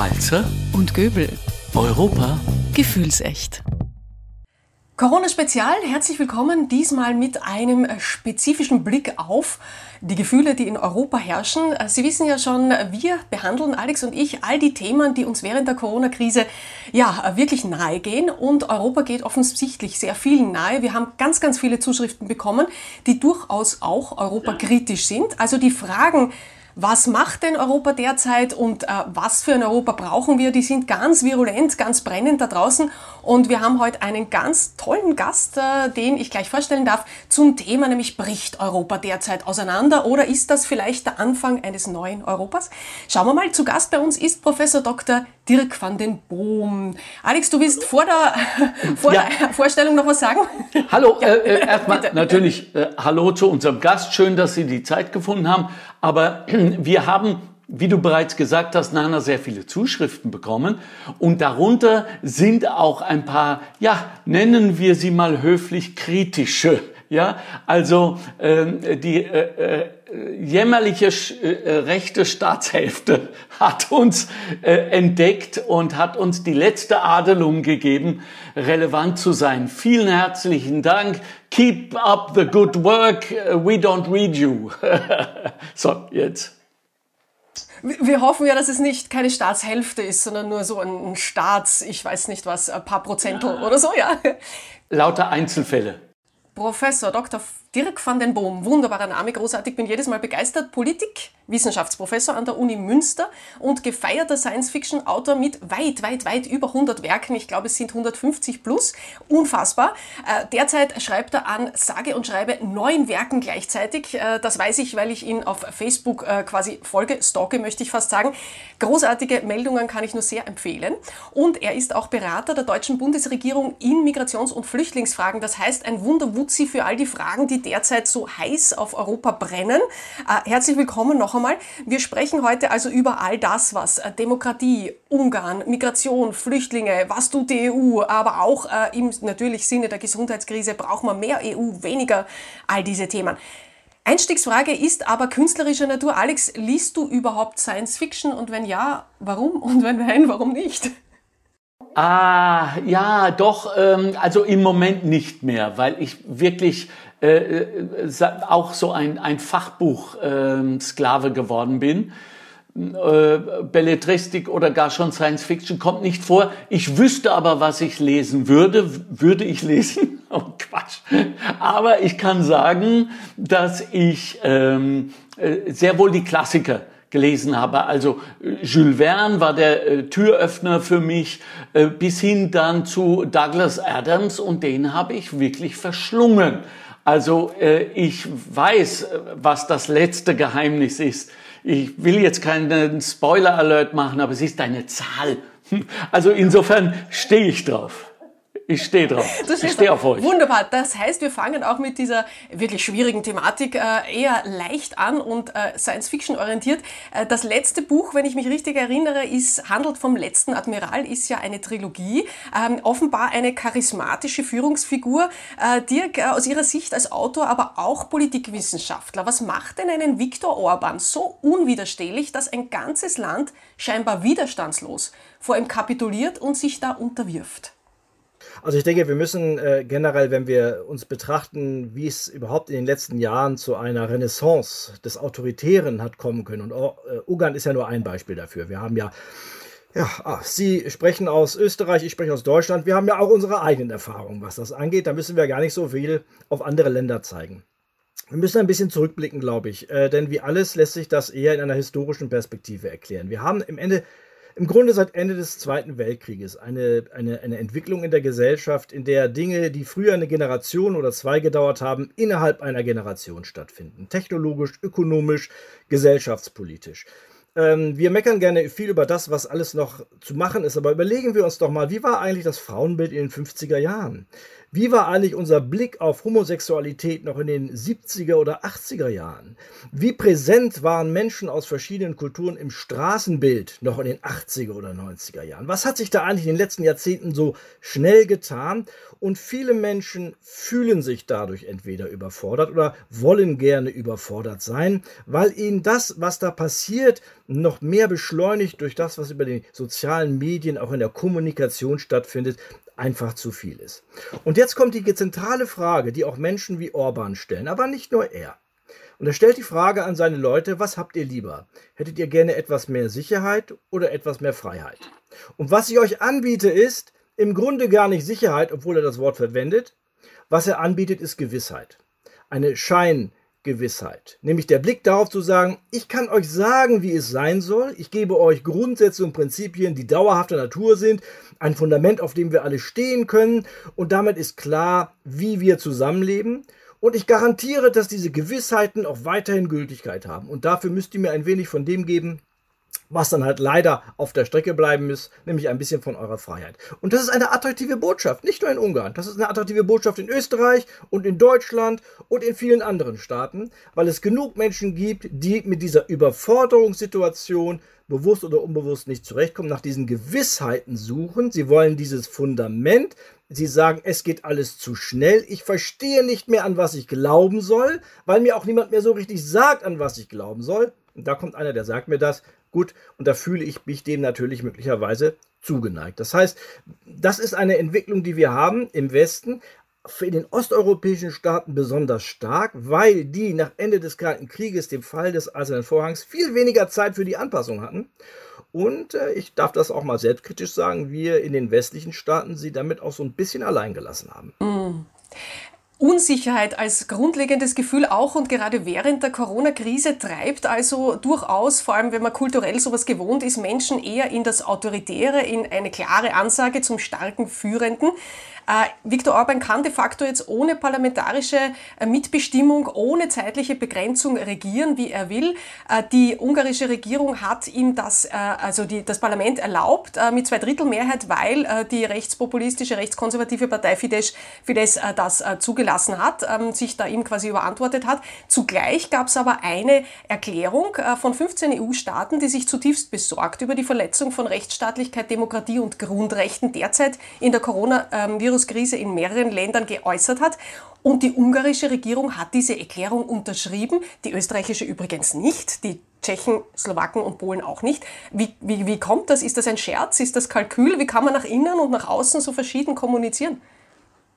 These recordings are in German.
Walzer und Göbel. Europa Gefühlsecht. Corona-Spezial, herzlich willkommen. Diesmal mit einem spezifischen Blick auf die Gefühle, die in Europa herrschen. Sie wissen ja schon, wir behandeln, Alex und ich, all die Themen, die uns während der Corona-Krise ja wirklich nahe gehen. Und Europa geht offensichtlich sehr vielen nahe. Wir haben ganz, ganz viele Zuschriften bekommen, die durchaus auch europakritisch sind. Also die Fragen, was macht denn Europa derzeit und äh, was für ein Europa brauchen wir? Die sind ganz virulent, ganz brennend da draußen. Und wir haben heute einen ganz tollen Gast, äh, den ich gleich vorstellen darf, zum Thema, nämlich bricht Europa derzeit auseinander oder ist das vielleicht der Anfang eines neuen Europas? Schauen wir mal, zu Gast bei uns ist Professor Dr. Dirk van den Boom. Alex, du willst vor der, vor ja. der Vorstellung noch was sagen? Hallo, ja. äh, äh erstmal natürlich äh, Hallo zu unserem Gast. Schön, dass Sie die Zeit gefunden haben. Aber wir haben wie du bereits gesagt hast, Nana, sehr viele Zuschriften bekommen. Und darunter sind auch ein paar, ja, nennen wir sie mal höflich kritische. Ja, also äh, die äh, äh, jämmerliche äh, rechte Staatshälfte hat uns äh, entdeckt und hat uns die letzte Adelung gegeben, relevant zu sein. Vielen herzlichen Dank. Keep up the good work. We don't read you. so, jetzt. Wir hoffen ja, dass es nicht keine Staatshälfte ist, sondern nur so ein Staats, ich weiß nicht was, ein paar Prozentel ja. oder so, ja. Lauter Einzelfälle. Professor Dr. Dirk van den Boom, wunderbarer Name, großartig, bin jedes Mal begeistert. Politik, Wissenschaftsprofessor an der Uni Münster und gefeierter Science-Fiction-Autor mit weit, weit, weit über 100 Werken. Ich glaube, es sind 150 plus. Unfassbar. Äh, derzeit schreibt er an sage und schreibe neun Werken gleichzeitig. Äh, das weiß ich, weil ich ihn auf Facebook äh, quasi folge, stalke, möchte ich fast sagen. Großartige Meldungen kann ich nur sehr empfehlen. Und er ist auch Berater der deutschen Bundesregierung in Migrations- und Flüchtlingsfragen. Das heißt, ein Wunderwutzi für all die Fragen, die derzeit so heiß auf Europa brennen. Äh, herzlich willkommen noch einmal. Wir sprechen heute also über all das, was äh, Demokratie, Ungarn, Migration, Flüchtlinge, was tut die EU, aber auch äh, im natürlich Sinne der Gesundheitskrise braucht man mehr EU, weniger all diese Themen. Einstiegsfrage ist aber künstlerischer Natur. Alex, liest du überhaupt Science Fiction und wenn ja, warum und wenn nein, warum nicht? Ah, ja, doch, ähm, also im Moment nicht mehr, weil ich wirklich äh, äh, auch so ein, ein Fachbuch-Sklave ähm, geworden bin. Äh, Belletristik oder gar schon Science Fiction kommt nicht vor. Ich wüsste aber, was ich lesen würde. Würde ich lesen? Oh Quatsch. Aber ich kann sagen, dass ich ähm, äh, sehr wohl die Klassiker gelesen habe. Also Jules Verne war der äh, Türöffner für mich, äh, bis hin dann zu Douglas Adams und den habe ich wirklich verschlungen. Also äh, ich weiß, was das letzte Geheimnis ist. Ich will jetzt keinen Spoiler-Alert machen, aber es ist eine Zahl. Also insofern stehe ich drauf. Ich stehe drauf. Ich stehe auf euch. Wunderbar. Das heißt, wir fangen auch mit dieser wirklich schwierigen Thematik äh, eher leicht an und äh, Science-Fiction orientiert. Äh, das letzte Buch, wenn ich mich richtig erinnere, ist handelt vom letzten Admiral, ist ja eine Trilogie. Ähm, offenbar eine charismatische Führungsfigur. Dirk, aus Ihrer Sicht als Autor, aber auch Politikwissenschaftler, was macht denn einen Viktor Orban so unwiderstehlich, dass ein ganzes Land scheinbar widerstandslos vor ihm kapituliert und sich da unterwirft? Also ich denke, wir müssen äh, generell, wenn wir uns betrachten, wie es überhaupt in den letzten Jahren zu einer Renaissance des Autoritären hat kommen können. Und äh, Ungarn ist ja nur ein Beispiel dafür. Wir haben ja ja, ach, Sie sprechen aus Österreich, ich spreche aus Deutschland. Wir haben ja auch unsere eigenen Erfahrungen, was das angeht. Da müssen wir gar nicht so viel auf andere Länder zeigen. Wir müssen ein bisschen zurückblicken, glaube ich, äh, denn wie alles lässt sich das eher in einer historischen Perspektive erklären. Wir haben im Ende im Grunde seit Ende des Zweiten Weltkrieges eine, eine, eine Entwicklung in der Gesellschaft, in der Dinge, die früher eine Generation oder zwei gedauert haben, innerhalb einer Generation stattfinden. Technologisch, ökonomisch, gesellschaftspolitisch. Ähm, wir meckern gerne viel über das, was alles noch zu machen ist, aber überlegen wir uns doch mal, wie war eigentlich das Frauenbild in den 50er Jahren? Wie war eigentlich unser Blick auf Homosexualität noch in den 70er oder 80er Jahren? Wie präsent waren Menschen aus verschiedenen Kulturen im Straßenbild noch in den 80er oder 90er Jahren? Was hat sich da eigentlich in den letzten Jahrzehnten so schnell getan? Und viele Menschen fühlen sich dadurch entweder überfordert oder wollen gerne überfordert sein, weil ihnen das, was da passiert, noch mehr beschleunigt durch das, was über die sozialen Medien auch in der Kommunikation stattfindet, einfach zu viel ist. Und jetzt kommt die zentrale Frage, die auch Menschen wie Orban stellen, aber nicht nur er. Und er stellt die Frage an seine Leute, was habt ihr lieber? Hättet ihr gerne etwas mehr Sicherheit oder etwas mehr Freiheit? Und was ich euch anbiete, ist im Grunde gar nicht Sicherheit, obwohl er das Wort verwendet. Was er anbietet, ist Gewissheit. Eine Scheingewissheit. Nämlich der Blick darauf zu sagen, ich kann euch sagen, wie es sein soll. Ich gebe euch Grundsätze und Prinzipien, die dauerhafter Natur sind. Ein Fundament, auf dem wir alle stehen können. Und damit ist klar, wie wir zusammenleben. Und ich garantiere, dass diese Gewissheiten auch weiterhin Gültigkeit haben. Und dafür müsst ihr mir ein wenig von dem geben, was dann halt leider auf der Strecke bleiben muss, nämlich ein bisschen von eurer Freiheit. Und das ist eine attraktive Botschaft, nicht nur in Ungarn, das ist eine attraktive Botschaft in Österreich und in Deutschland und in vielen anderen Staaten, weil es genug Menschen gibt, die mit dieser Überforderungssituation bewusst oder unbewusst nicht zurechtkommen, nach diesen Gewissheiten suchen. Sie wollen dieses Fundament. Sie sagen, es geht alles zu schnell. Ich verstehe nicht mehr, an was ich glauben soll, weil mir auch niemand mehr so richtig sagt, an was ich glauben soll. Und da kommt einer, der sagt mir das. Gut, und da fühle ich mich dem natürlich möglicherweise zugeneigt. Das heißt, das ist eine Entwicklung, die wir haben im Westen, für den osteuropäischen Staaten besonders stark, weil die nach Ende des Kalten Krieges, dem Fall des Eisernen Vorhangs, viel weniger Zeit für die Anpassung hatten. Und äh, ich darf das auch mal selbstkritisch sagen, wir in den westlichen Staaten sie damit auch so ein bisschen allein gelassen haben. Mm. Unsicherheit als grundlegendes Gefühl auch und gerade während der Corona-Krise treibt also durchaus, vor allem wenn man kulturell sowas gewohnt ist, Menschen eher in das Autoritäre, in eine klare Ansage zum starken Führenden. Äh, Viktor Orban kann de facto jetzt ohne parlamentarische äh, Mitbestimmung, ohne zeitliche Begrenzung regieren, wie er will. Äh, die ungarische Regierung hat ihm das, also die, das Parlament erlaubt mit zwei Drittel Mehrheit, weil die rechtspopulistische, rechtskonservative Partei Fidesz, Fidesz das zugelassen hat, ähm, sich da ihm quasi überantwortet hat. Zugleich gab es aber eine Erklärung von 15 EU-Staaten, die sich zutiefst besorgt über die Verletzung von Rechtsstaatlichkeit, Demokratie und Grundrechten derzeit in der Corona-Virus Flüchtlingskrise in mehreren Ländern geäußert hat. Und die ungarische Regierung hat diese Erklärung unterschrieben, die österreichische übrigens nicht, die Tschechen, Slowaken und Polen auch nicht. Wie, wie, wie kommt das? Ist das ein Scherz? Ist das Kalkül? Wie kann man nach innen und nach außen so verschieden kommunizieren?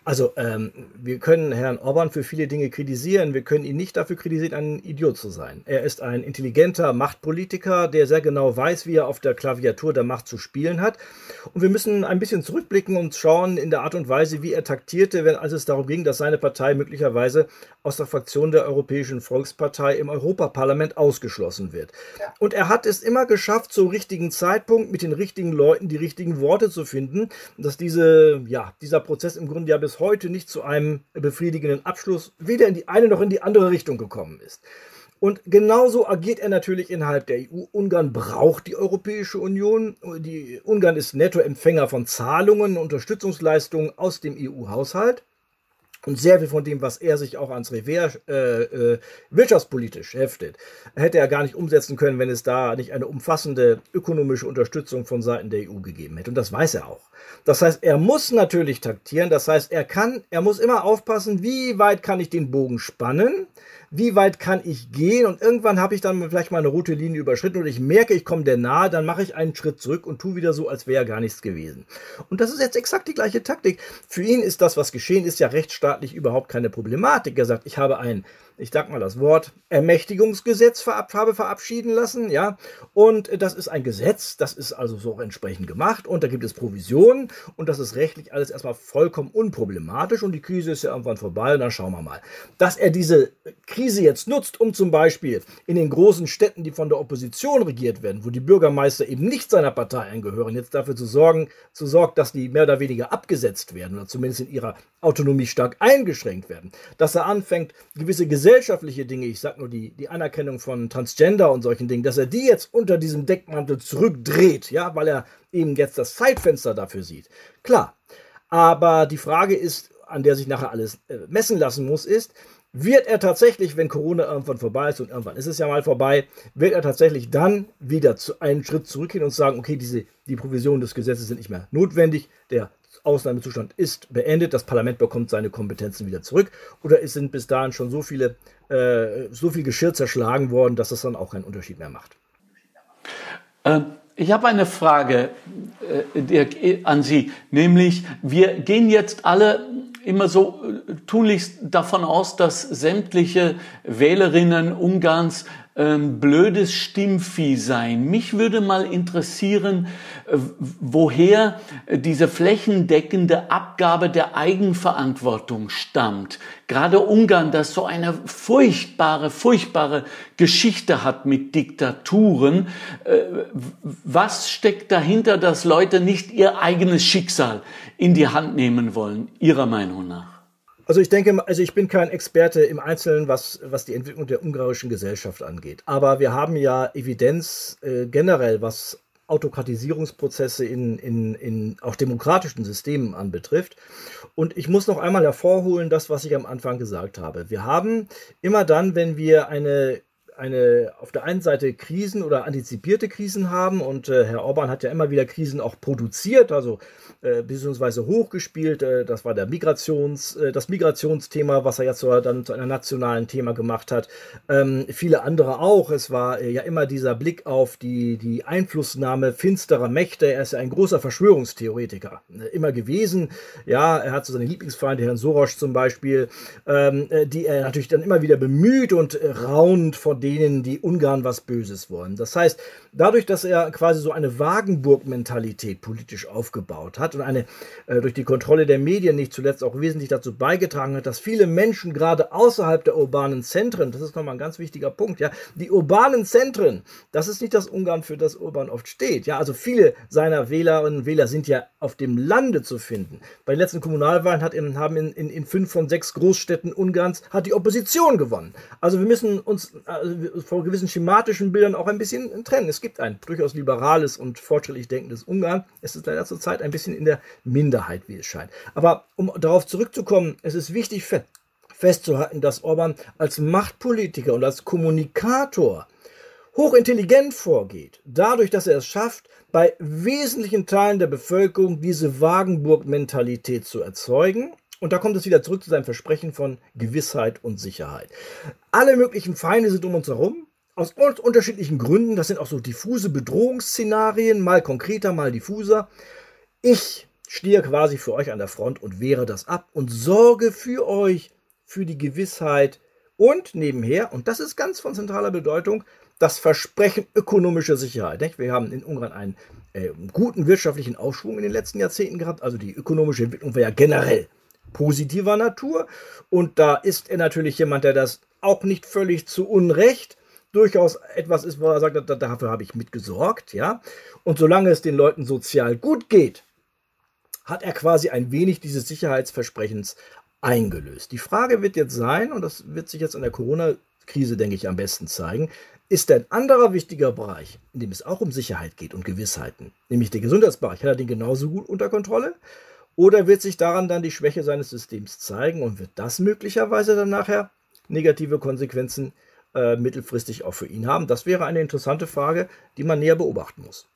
Also, ähm, wir können Herrn Orban für viele Dinge kritisieren. Wir können ihn nicht dafür kritisieren, ein Idiot zu sein. Er ist ein intelligenter Machtpolitiker, der sehr genau weiß, wie er auf der Klaviatur der Macht zu spielen hat. Und wir müssen ein bisschen zurückblicken und schauen in der Art und Weise, wie er taktierte, wenn als es darum ging, dass seine Partei möglicherweise aus der Fraktion der Europäischen Volkspartei im Europaparlament ausgeschlossen wird. Und er hat es immer geschafft, zum richtigen Zeitpunkt mit den richtigen Leuten die richtigen Worte zu finden, dass diese, ja, dieser Prozess im Grunde ja bis bis heute nicht zu einem befriedigenden Abschluss weder in die eine noch in die andere Richtung gekommen ist. Und genauso agiert er natürlich innerhalb der EU. Ungarn braucht die Europäische Union. Die Ungarn ist Nettoempfänger von Zahlungen, Unterstützungsleistungen aus dem EU-Haushalt. Und sehr viel von dem, was er sich auch ans Revers äh, äh, wirtschaftspolitisch heftet, hätte er gar nicht umsetzen können, wenn es da nicht eine umfassende ökonomische Unterstützung von Seiten der EU gegeben hätte. Und das weiß er auch. Das heißt, er muss natürlich taktieren. Das heißt, er kann, er muss immer aufpassen, wie weit kann ich den Bogen spannen wie weit kann ich gehen und irgendwann habe ich dann vielleicht mal eine rote Linie überschritten und ich merke, ich komme der nahe, dann mache ich einen Schritt zurück und tue wieder so, als wäre gar nichts gewesen. Und das ist jetzt exakt die gleiche Taktik. Für ihn ist das, was geschehen ist, ja rechtsstaatlich überhaupt keine Problematik. Er sagt, ich habe ein ich sag mal das Wort, Ermächtigungsgesetz verab habe verabschieden lassen, ja. Und das ist ein Gesetz, das ist also so entsprechend gemacht und da gibt es Provisionen und das ist rechtlich alles erstmal vollkommen unproblematisch und die Krise ist ja irgendwann vorbei und dann schauen wir mal. Dass er diese Krise jetzt nutzt, um zum Beispiel in den großen Städten, die von der Opposition regiert werden, wo die Bürgermeister eben nicht seiner Partei angehören, jetzt dafür zu sorgen, zu sorgen, dass die mehr oder weniger abgesetzt werden oder zumindest in ihrer Autonomie stark eingeschränkt werden. Dass er anfängt, gewisse gesellschaftliche Dinge, ich sag nur die, die Anerkennung von Transgender und solchen Dingen, dass er die jetzt unter diesem Deckmantel zurückdreht, ja, weil er eben jetzt das Zeitfenster dafür sieht. Klar. Aber die Frage ist, an der sich nachher alles äh, messen lassen muss, ist, wird er tatsächlich, wenn Corona irgendwann vorbei ist und irgendwann ist es ja mal vorbei, wird er tatsächlich dann wieder zu einen Schritt zurückgehen und sagen, okay, diese, die Provisionen des Gesetzes sind nicht mehr notwendig, der Ausnahmezustand ist beendet, das Parlament bekommt seine Kompetenzen wieder zurück oder es sind bis dahin schon so viele, äh, so viel Geschirr zerschlagen worden, dass es dann auch keinen Unterschied mehr macht. Ähm, ich habe eine Frage äh, an Sie, nämlich wir gehen jetzt alle immer so äh, tunlichst davon aus, dass sämtliche Wählerinnen Ungarns ähm, blödes Stimmvieh sein. Mich würde mal interessieren, äh, woher diese flächendeckende Abgabe der Eigenverantwortung stammt. Gerade Ungarn, das so eine furchtbare, furchtbare Geschichte hat mit Diktaturen. Äh, was steckt dahinter, dass Leute nicht ihr eigenes Schicksal in die Hand nehmen wollen, Ihrer Meinung nach? Also ich denke, also ich bin kein Experte im Einzelnen, was, was die Entwicklung der ungarischen Gesellschaft angeht. Aber wir haben ja Evidenz äh, generell, was Autokratisierungsprozesse in, in, in auch demokratischen Systemen anbetrifft. Und ich muss noch einmal hervorholen, das, was ich am Anfang gesagt habe. Wir haben immer dann, wenn wir eine eine auf der einen Seite Krisen oder antizipierte Krisen haben und äh, Herr Orban hat ja immer wieder Krisen auch produziert, also äh, beziehungsweise hochgespielt. Äh, das war der Migrations, äh, das Migrationsthema, was er jetzt dann zu einem nationalen Thema gemacht hat. Ähm, viele andere auch. Es war äh, ja immer dieser Blick auf die, die Einflussnahme finsterer Mächte. Er ist ja ein großer Verschwörungstheoretiker äh, immer gewesen. Ja, er hat so seine Lieblingsfeinde, Herrn Soros zum Beispiel, ähm, die er natürlich dann immer wieder bemüht und raunt von denen, die Ungarn was Böses wollen. Das heißt, dadurch, dass er quasi so eine Wagenburg-Mentalität politisch aufgebaut hat und eine äh, durch die Kontrolle der Medien nicht zuletzt auch wesentlich dazu beigetragen hat, dass viele Menschen gerade außerhalb der urbanen Zentren, das ist nochmal ein ganz wichtiger Punkt, ja, die urbanen Zentren, das ist nicht das Ungarn, für das Urban oft steht. Ja, also viele seiner Wählerinnen und Wähler sind ja auf dem Lande zu finden. Bei den letzten Kommunalwahlen hat in, haben in, in, in fünf von sechs Großstädten Ungarns hat die Opposition gewonnen. Also wir müssen uns also vor gewissen schematischen Bildern auch ein bisschen trennen. Es gibt ein durchaus liberales und fortschrittlich denkendes Ungarn. Es ist leider zurzeit ein bisschen in der Minderheit, wie es scheint. Aber um darauf zurückzukommen, es ist wichtig festzuhalten, dass Orban als Machtpolitiker und als Kommunikator hochintelligent vorgeht, dadurch, dass er es schafft, bei wesentlichen Teilen der Bevölkerung diese Wagenburg-Mentalität zu erzeugen und da kommt es wieder zurück zu seinem Versprechen von Gewissheit und Sicherheit. Alle möglichen Feinde sind um uns herum. Aus unterschiedlichen Gründen. Das sind auch so diffuse Bedrohungsszenarien, mal konkreter, mal diffuser. Ich stehe quasi für euch an der Front und wehre das ab und sorge für euch, für die Gewissheit und nebenher, und das ist ganz von zentraler Bedeutung, das Versprechen ökonomischer Sicherheit. Wir haben in Ungarn einen äh, guten wirtschaftlichen Aufschwung in den letzten Jahrzehnten gehabt. Also die ökonomische Entwicklung war ja generell positiver Natur. Und da ist er natürlich jemand, der das auch nicht völlig zu Unrecht durchaus etwas ist, wo er sagt, dafür habe ich mitgesorgt, ja. Und solange es den Leuten sozial gut geht, hat er quasi ein wenig dieses Sicherheitsversprechens eingelöst. Die Frage wird jetzt sein, und das wird sich jetzt in der Corona-Krise, denke ich, am besten zeigen, ist ein anderer wichtiger Bereich, in dem es auch um Sicherheit geht und Gewissheiten, nämlich der Gesundheitsbereich, hat er den genauso gut unter Kontrolle? Oder wird sich daran dann die Schwäche seines Systems zeigen und wird das möglicherweise dann nachher negative Konsequenzen äh, mittelfristig auch für ihn haben? Das wäre eine interessante Frage, die man näher beobachten muss.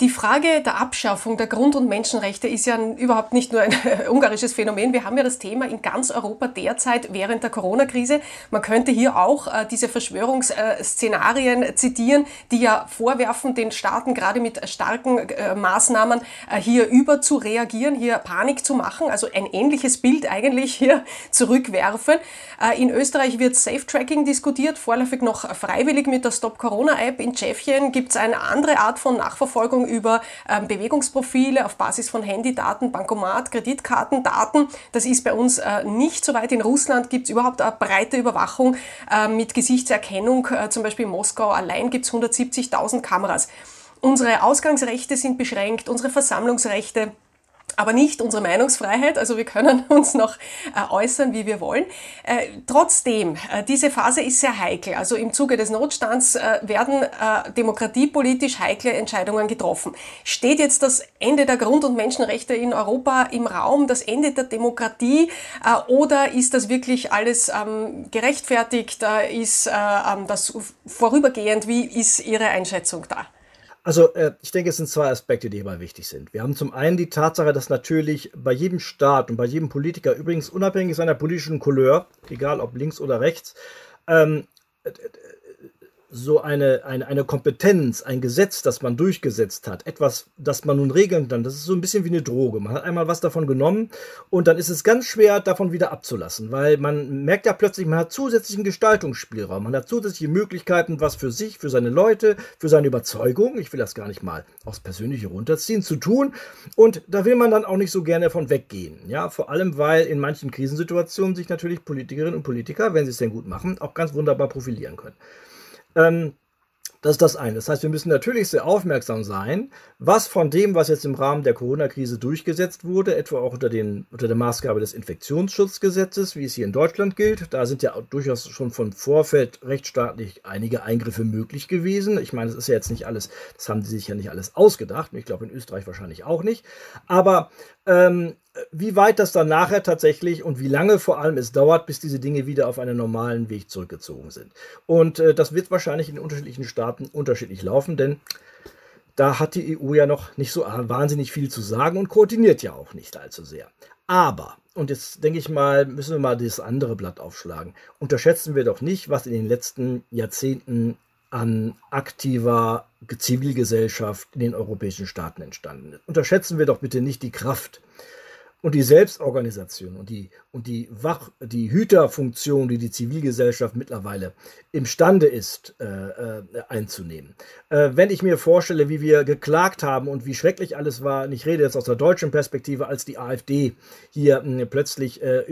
Die Frage der Abschaffung der Grund- und Menschenrechte ist ja überhaupt nicht nur ein ungarisches Phänomen. Wir haben ja das Thema in ganz Europa derzeit während der Corona-Krise. Man könnte hier auch äh, diese Verschwörungsszenarien zitieren, die ja vorwerfen, den Staaten gerade mit starken äh, Maßnahmen äh, hier über zu reagieren, hier Panik zu machen. Also ein ähnliches Bild eigentlich hier zurückwerfen. Äh, in Österreich wird Safe-Tracking diskutiert, vorläufig noch freiwillig mit der Stop-Corona-App. In Tschechien gibt es eine andere Art von Nachverfolgung über ähm, Bewegungsprofile auf Basis von Handydaten, Bankomat, Kreditkartendaten. Das ist bei uns äh, nicht so weit. In Russland gibt es überhaupt eine breite Überwachung äh, mit Gesichtserkennung. Äh, zum Beispiel in Moskau allein gibt es 170.000 Kameras. Unsere Ausgangsrechte sind beschränkt, unsere Versammlungsrechte aber nicht unsere Meinungsfreiheit. Also wir können uns noch äh, äußern, wie wir wollen. Äh, trotzdem, äh, diese Phase ist sehr heikel. Also im Zuge des Notstands werden demokratiepolitisch heikle Entscheidungen getroffen. Steht jetzt das Ende der Grund- und Menschenrechte in Europa im Raum, das Ende der Demokratie, oder ist das wirklich alles ähm, gerechtfertigt? ist ähm, das vorübergehend? Wie ist Ihre Einschätzung da? Also äh, ich denke, es sind zwei Aspekte, die hierbei wichtig sind. Wir haben zum einen die Tatsache, dass natürlich bei jedem Staat und bei jedem Politiker, übrigens unabhängig seiner politischen Couleur, egal ob links oder rechts, ähm, so eine, eine, eine Kompetenz, ein Gesetz, das man durchgesetzt hat, etwas, das man nun regeln kann, das ist so ein bisschen wie eine Droge. Man hat einmal was davon genommen und dann ist es ganz schwer, davon wieder abzulassen, weil man merkt ja plötzlich, man hat zusätzlichen Gestaltungsspielraum, man hat zusätzliche Möglichkeiten, was für sich, für seine Leute, für seine Überzeugung, ich will das gar nicht mal aufs Persönliche runterziehen, zu tun und da will man dann auch nicht so gerne von weggehen. Ja, vor allem, weil in manchen Krisensituationen sich natürlich Politikerinnen und Politiker, wenn sie es denn gut machen, auch ganz wunderbar profilieren können. Ähm, das ist das eine. Das heißt, wir müssen natürlich sehr aufmerksam sein, was von dem, was jetzt im Rahmen der Corona-Krise durchgesetzt wurde, etwa auch unter, den, unter der Maßgabe des Infektionsschutzgesetzes, wie es hier in Deutschland gilt. Da sind ja durchaus schon von Vorfeld rechtsstaatlich einige Eingriffe möglich gewesen. Ich meine, es ist ja jetzt nicht alles, das haben sie sich ja nicht alles ausgedacht. Ich glaube, in Österreich wahrscheinlich auch nicht. Aber ähm, wie weit das dann nachher tatsächlich und wie lange vor allem es dauert, bis diese Dinge wieder auf einen normalen Weg zurückgezogen sind. Und äh, das wird wahrscheinlich in unterschiedlichen Staaten unterschiedlich laufen, denn da hat die EU ja noch nicht so wahnsinnig viel zu sagen und koordiniert ja auch nicht allzu sehr. Aber, und jetzt denke ich mal, müssen wir mal das andere Blatt aufschlagen. Unterschätzen wir doch nicht, was in den letzten Jahrzehnten an aktiver Zivilgesellschaft in den europäischen Staaten entstanden ist. Unterschätzen wir doch bitte nicht die Kraft und die Selbstorganisation und die, und die Wach, die Hüterfunktion, die die Zivilgesellschaft mittlerweile imstande ist äh, äh, einzunehmen. Äh, wenn ich mir vorstelle, wie wir geklagt haben und wie schrecklich alles war, und ich rede jetzt aus der deutschen Perspektive, als die AfD hier äh, plötzlich äh,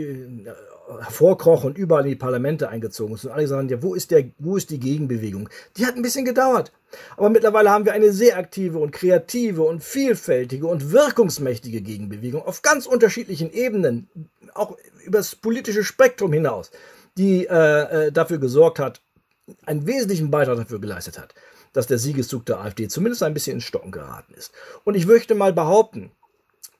hervorkroch und überall in die Parlamente eingezogen ist. Und alle sagen, ja, wo ist, der, wo ist die Gegenbewegung? Die hat ein bisschen gedauert. Aber mittlerweile haben wir eine sehr aktive und kreative und vielfältige und wirkungsmächtige Gegenbewegung auf ganz unterschiedlichen Ebenen, auch über das politische Spektrum hinaus, die äh, äh, dafür gesorgt hat, einen wesentlichen Beitrag dafür geleistet hat, dass der Siegeszug der AfD zumindest ein bisschen ins Stocken geraten ist. Und ich möchte mal behaupten,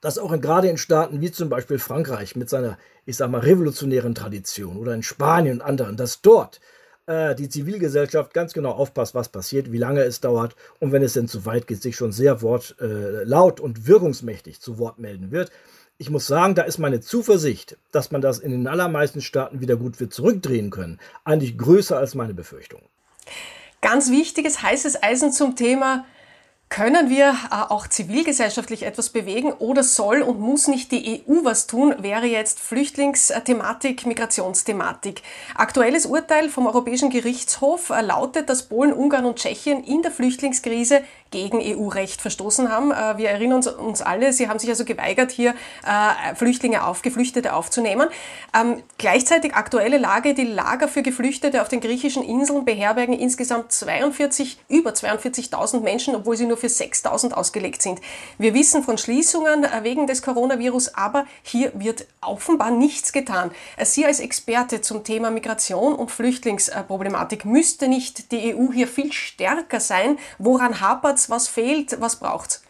dass auch in, gerade in Staaten wie zum Beispiel Frankreich mit seiner, ich sag mal, revolutionären Tradition oder in Spanien und anderen, dass dort äh, die Zivilgesellschaft ganz genau aufpasst, was passiert, wie lange es dauert und wenn es denn zu weit geht, sich schon sehr wort, äh, laut und wirkungsmächtig zu Wort melden wird. Ich muss sagen, da ist meine Zuversicht, dass man das in den allermeisten Staaten wieder gut wird zurückdrehen können, eigentlich größer als meine Befürchtung. Ganz wichtiges, heißes Eisen zum Thema können wir äh, auch zivilgesellschaftlich etwas bewegen oder soll und muss nicht die EU was tun, wäre jetzt Flüchtlingsthematik, Migrationsthematik. Aktuelles Urteil vom Europäischen Gerichtshof äh, lautet, dass Polen, Ungarn und Tschechien in der Flüchtlingskrise gegen EU-Recht verstoßen haben. Äh, wir erinnern uns, alle, sie haben sich also geweigert, hier Flüchtlinge auf, Geflüchtete aufzunehmen. Ähm, gleichzeitig aktuelle Lage, die Lager für Geflüchtete auf den griechischen Inseln beherbergen insgesamt 42, über 42.000 Menschen, obwohl sie nur nur für 6000 ausgelegt sind. Wir wissen von Schließungen äh, wegen des Coronavirus, aber hier wird offenbar nichts getan. Äh, Sie als Experte zum Thema Migration und Flüchtlingsproblematik, müsste nicht die EU hier viel stärker sein? Woran hapert es? Was fehlt? Was braucht es?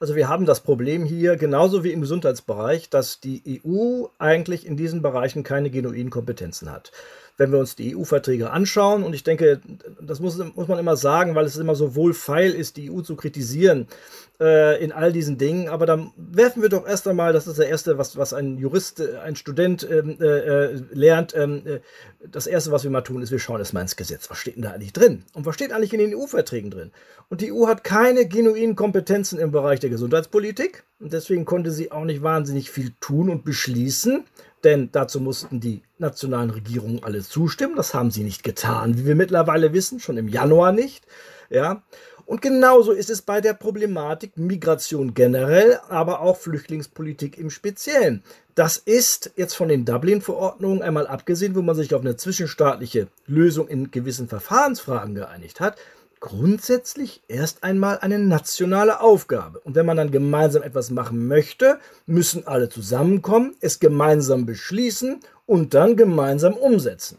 Also wir haben das Problem hier, genauso wie im Gesundheitsbereich, dass die EU eigentlich in diesen Bereichen keine genuinen Kompetenzen hat wenn wir uns die EU-Verträge anschauen. Und ich denke, das muss, muss man immer sagen, weil es immer so wohlfeil ist, die EU zu kritisieren äh, in all diesen Dingen. Aber dann werfen wir doch erst einmal, das ist das Erste, was, was ein Jurist, äh, ein Student ähm, äh, äh, lernt. Ähm, äh, das Erste, was wir mal tun, ist, wir schauen erstmal ins Gesetz. Was steht denn da eigentlich drin? Und was steht eigentlich in den EU-Verträgen drin? Und die EU hat keine genuinen Kompetenzen im Bereich der Gesundheitspolitik. Und deswegen konnte sie auch nicht wahnsinnig viel tun und beschließen denn dazu mussten die nationalen Regierungen alle zustimmen. Das haben sie nicht getan, wie wir mittlerweile wissen, schon im Januar nicht. Ja. Und genauso ist es bei der Problematik Migration generell, aber auch Flüchtlingspolitik im Speziellen. Das ist jetzt von den Dublin-Verordnungen einmal abgesehen, wo man sich auf eine zwischenstaatliche Lösung in gewissen Verfahrensfragen geeinigt hat, grundsätzlich erst einmal eine nationale Aufgabe. Und wenn man dann gemeinsam etwas machen möchte, müssen alle zusammenkommen, es gemeinsam beschließen und dann gemeinsam umsetzen.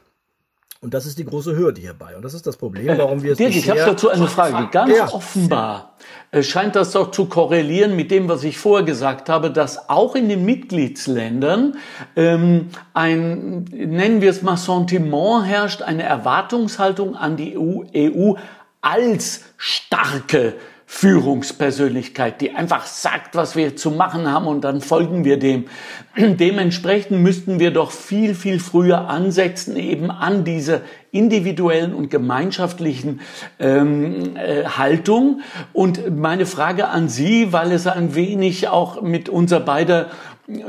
Und das ist die große Hürde hierbei. Und das ist das Problem, warum wir es Dirk, ich habe dazu eine Frage. Ganz ja. offenbar äh, scheint das doch zu korrelieren mit dem, was ich vorher gesagt habe, dass auch in den Mitgliedsländern ähm, ein, nennen wir es mal, Sentiment herrscht, eine Erwartungshaltung an die EU, EU als starke Führungspersönlichkeit, die einfach sagt, was wir zu machen haben und dann folgen wir dem. Dementsprechend müssten wir doch viel, viel früher ansetzen, eben an diese individuellen und gemeinschaftlichen ähm, äh, Haltung. Und meine Frage an Sie, weil es ein wenig auch mit unser beider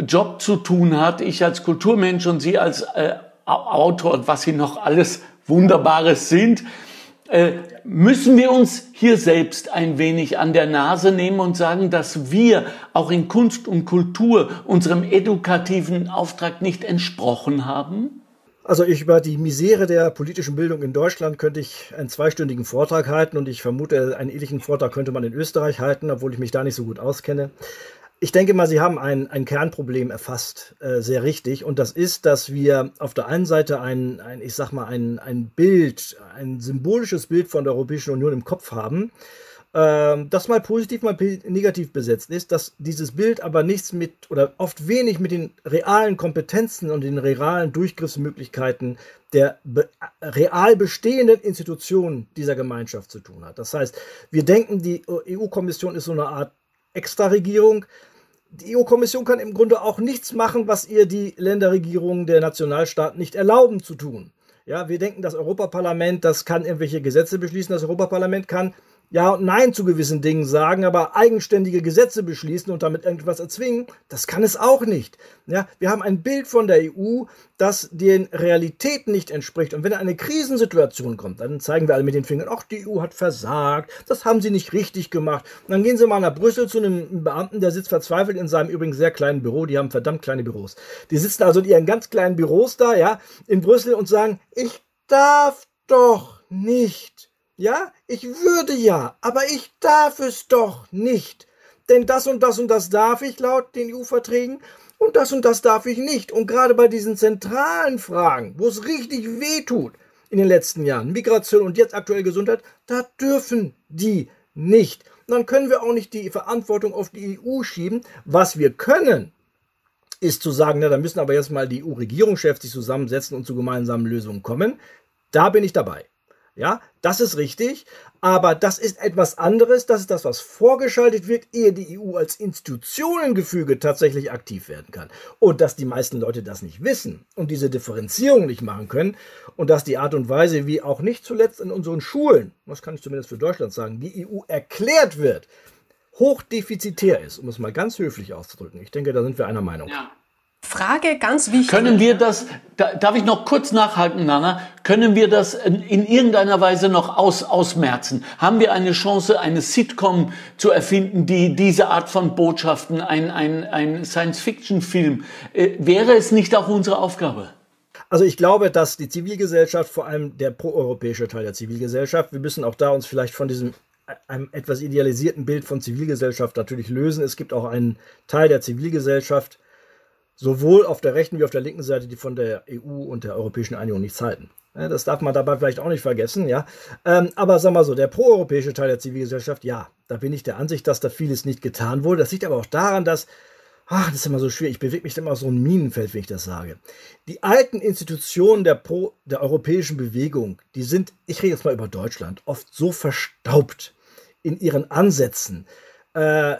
Job zu tun hat, ich als Kulturmensch und Sie als äh, Autor, was Sie noch alles Wunderbares sind, äh, müssen wir uns hier selbst ein wenig an der Nase nehmen und sagen, dass wir auch in Kunst und Kultur unserem edukativen Auftrag nicht entsprochen haben? Also ich über die Misere der politischen Bildung in Deutschland könnte ich einen zweistündigen Vortrag halten und ich vermute, einen ähnlichen Vortrag könnte man in Österreich halten, obwohl ich mich da nicht so gut auskenne. Ich denke mal, Sie haben ein, ein Kernproblem erfasst, äh, sehr richtig. Und das ist, dass wir auf der einen Seite ein, ein ich sag mal, ein, ein Bild, ein symbolisches Bild von der Europäischen Union im Kopf haben, äh, das mal positiv, mal negativ besetzt ist, dass dieses Bild aber nichts mit oder oft wenig mit den realen Kompetenzen und den realen Durchgriffsmöglichkeiten der be real bestehenden Institutionen dieser Gemeinschaft zu tun hat. Das heißt, wir denken, die EU-Kommission ist so eine Art Extra-Regierung. Die EU-Kommission kann im Grunde auch nichts machen, was ihr die Länderregierungen der Nationalstaaten nicht erlauben zu tun. Ja, wir denken, das Europaparlament, das kann irgendwelche Gesetze beschließen. Das Europaparlament kann ja und nein zu gewissen Dingen sagen, aber eigenständige Gesetze beschließen und damit irgendwas erzwingen, das kann es auch nicht. Ja, wir haben ein Bild von der EU, das den Realitäten nicht entspricht. Und wenn eine Krisensituation kommt, dann zeigen wir alle mit den Fingern, ach, die EU hat versagt, das haben sie nicht richtig gemacht. Und dann gehen sie mal nach Brüssel zu einem Beamten, der sitzt verzweifelt in seinem übrigens sehr kleinen Büro, die haben verdammt kleine Büros. Die sitzen also in ihren ganz kleinen Büros da, ja, in Brüssel und sagen, ich darf doch nicht ja, ich würde ja, aber ich darf es doch nicht. Denn das und das und das darf ich laut den EU-Verträgen und das und das darf ich nicht. Und gerade bei diesen zentralen Fragen, wo es richtig weh tut in den letzten Jahren, Migration und jetzt aktuell Gesundheit, da dürfen die nicht. Und dann können wir auch nicht die Verantwortung auf die EU schieben. Was wir können, ist zu sagen, na, da müssen aber jetzt mal die EU-Regierungschefs sich zusammensetzen und zu gemeinsamen Lösungen kommen. Da bin ich dabei. Ja, das ist richtig, aber das ist etwas anderes. Das ist das, was vorgeschaltet wird, ehe die EU als Institutionengefüge tatsächlich aktiv werden kann. Und dass die meisten Leute das nicht wissen und diese Differenzierung nicht machen können und dass die Art und Weise, wie auch nicht zuletzt in unseren Schulen, das kann ich zumindest für Deutschland sagen, die EU erklärt wird, hochdefizitär ist, um es mal ganz höflich auszudrücken. Ich denke, da sind wir einer Meinung. Ja. Frage ganz wichtig. Können wir das, darf ich noch kurz nachhaken, Nana? Können wir das in irgendeiner Weise noch aus, ausmerzen? Haben wir eine Chance, eine Sitcom zu erfinden, die diese Art von Botschaften, ein, ein, ein Science-Fiction-Film, äh, wäre es nicht auch unsere Aufgabe? Also ich glaube, dass die Zivilgesellschaft, vor allem der proeuropäische Teil der Zivilgesellschaft, wir müssen auch da uns vielleicht von diesem einem etwas idealisierten Bild von Zivilgesellschaft natürlich lösen. Es gibt auch einen Teil der Zivilgesellschaft, sowohl auf der rechten wie auf der linken Seite, die von der EU und der Europäischen Union nichts halten. Das darf man dabei vielleicht auch nicht vergessen, ja. Ähm, aber sag mal so, der proeuropäische Teil der Zivilgesellschaft, ja, da bin ich der Ansicht, dass da vieles nicht getan wurde. Das liegt aber auch daran, dass, ach, das ist immer so schwierig, ich bewege mich immer auf so ein Minenfeld, wenn ich das sage. Die alten Institutionen der, Pro, der europäischen Bewegung, die sind, ich rede jetzt mal über Deutschland, oft so verstaubt in ihren Ansätzen, äh,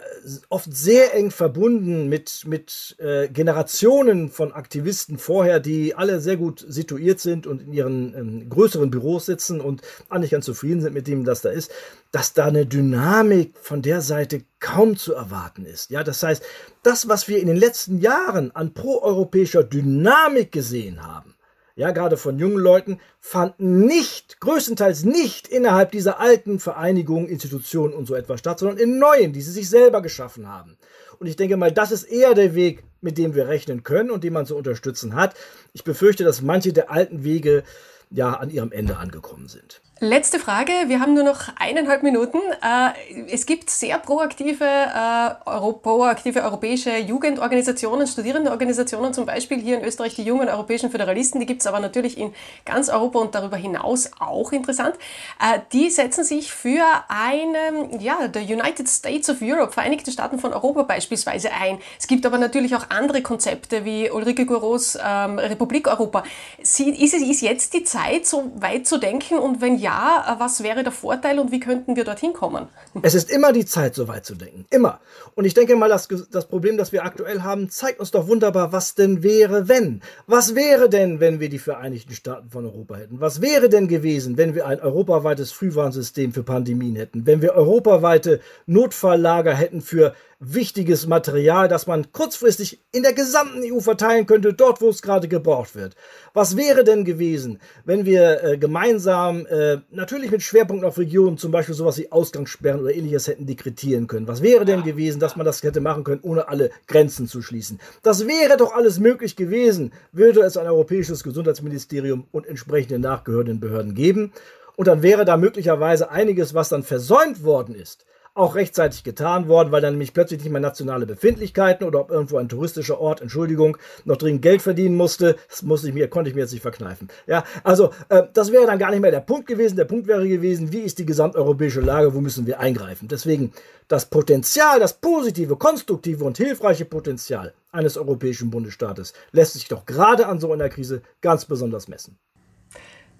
oft sehr eng verbunden mit, mit äh, Generationen von Aktivisten vorher, die alle sehr gut situiert sind und in ihren ähm, größeren Büros sitzen und eigentlich ganz zufrieden sind mit dem, was da ist, dass da eine Dynamik von der Seite kaum zu erwarten ist. Ja, das heißt, das, was wir in den letzten Jahren an proeuropäischer Dynamik gesehen haben, ja, gerade von jungen Leuten, fanden nicht, größtenteils nicht innerhalb dieser alten Vereinigungen, Institutionen und so etwas statt, sondern in neuen, die sie sich selber geschaffen haben. Und ich denke mal, das ist eher der Weg, mit dem wir rechnen können und den man zu unterstützen hat. Ich befürchte, dass manche der alten Wege ja an ihrem Ende angekommen sind. Letzte Frage, wir haben nur noch eineinhalb Minuten. Äh, es gibt sehr proaktive, äh, proaktive europäische Jugendorganisationen, Studierendeorganisationen, zum Beispiel hier in Österreich die jungen europäischen Föderalisten, die gibt es aber natürlich in ganz Europa und darüber hinaus auch interessant. Äh, die setzen sich für eine, ja, der United States of Europe, Vereinigte Staaten von Europa beispielsweise ein. Es gibt aber natürlich auch andere Konzepte wie Ulrike Goros ähm, Republik Europa. Sie, ist, ist jetzt die Zeit, so weit zu denken und wenn ja, äh, was wäre der Vorteil und wie könnten wir dorthin kommen? Es ist immer die Zeit, so weit zu denken. Immer. Und ich denke mal, das, das Problem, das wir aktuell haben, zeigt uns doch wunderbar, was denn wäre, wenn. Was wäre denn, wenn wir die Vereinigten Staaten von Europa hätten? Was wäre denn gewesen, wenn wir ein europaweites Frühwarnsystem für Pandemien hätten? Wenn wir europaweite Notfalllager hätten für wichtiges Material, das man kurzfristig in der gesamten EU verteilen könnte, dort wo es gerade gebraucht wird. Was wäre denn gewesen, wenn wir äh, gemeinsam, äh, natürlich mit Schwerpunkt auf Regionen, zum Beispiel sowas wie Ausgangssperren oder ähnliches hätten dekretieren können? Was wäre denn gewesen, dass man das hätte machen können, ohne alle Grenzen zu schließen? Das wäre doch alles möglich gewesen, würde es ein europäisches Gesundheitsministerium und entsprechende nachgehörenden Behörden geben. Und dann wäre da möglicherweise einiges, was dann versäumt worden ist, auch rechtzeitig getan worden, weil dann nämlich plötzlich nicht mehr nationale Befindlichkeiten oder ob irgendwo ein touristischer Ort, Entschuldigung, noch dringend Geld verdienen musste. Das musste ich mir, konnte ich mir jetzt nicht verkneifen. Ja, also äh, das wäre dann gar nicht mehr der Punkt gewesen. Der Punkt wäre gewesen, wie ist die gesamteuropäische Lage, wo müssen wir eingreifen? Deswegen das Potenzial, das positive, konstruktive und hilfreiche Potenzial eines europäischen Bundesstaates lässt sich doch gerade an so einer Krise ganz besonders messen.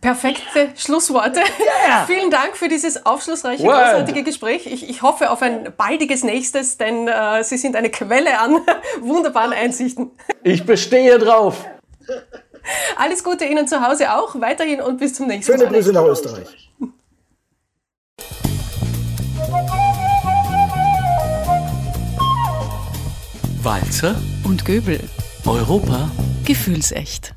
Perfekte Schlussworte. Yeah. Vielen Dank für dieses aufschlussreiche, Word. großartige Gespräch. Ich, ich, hoffe auf ein baldiges nächstes, denn äh, Sie sind eine Quelle an wunderbaren Einsichten. Ich bestehe drauf. Alles Gute Ihnen zu Hause auch. Weiterhin und bis zum nächsten Schöne Mal. Schöne Grüße nach Österreich. Walzer und Göbel. Europa gefühlsecht.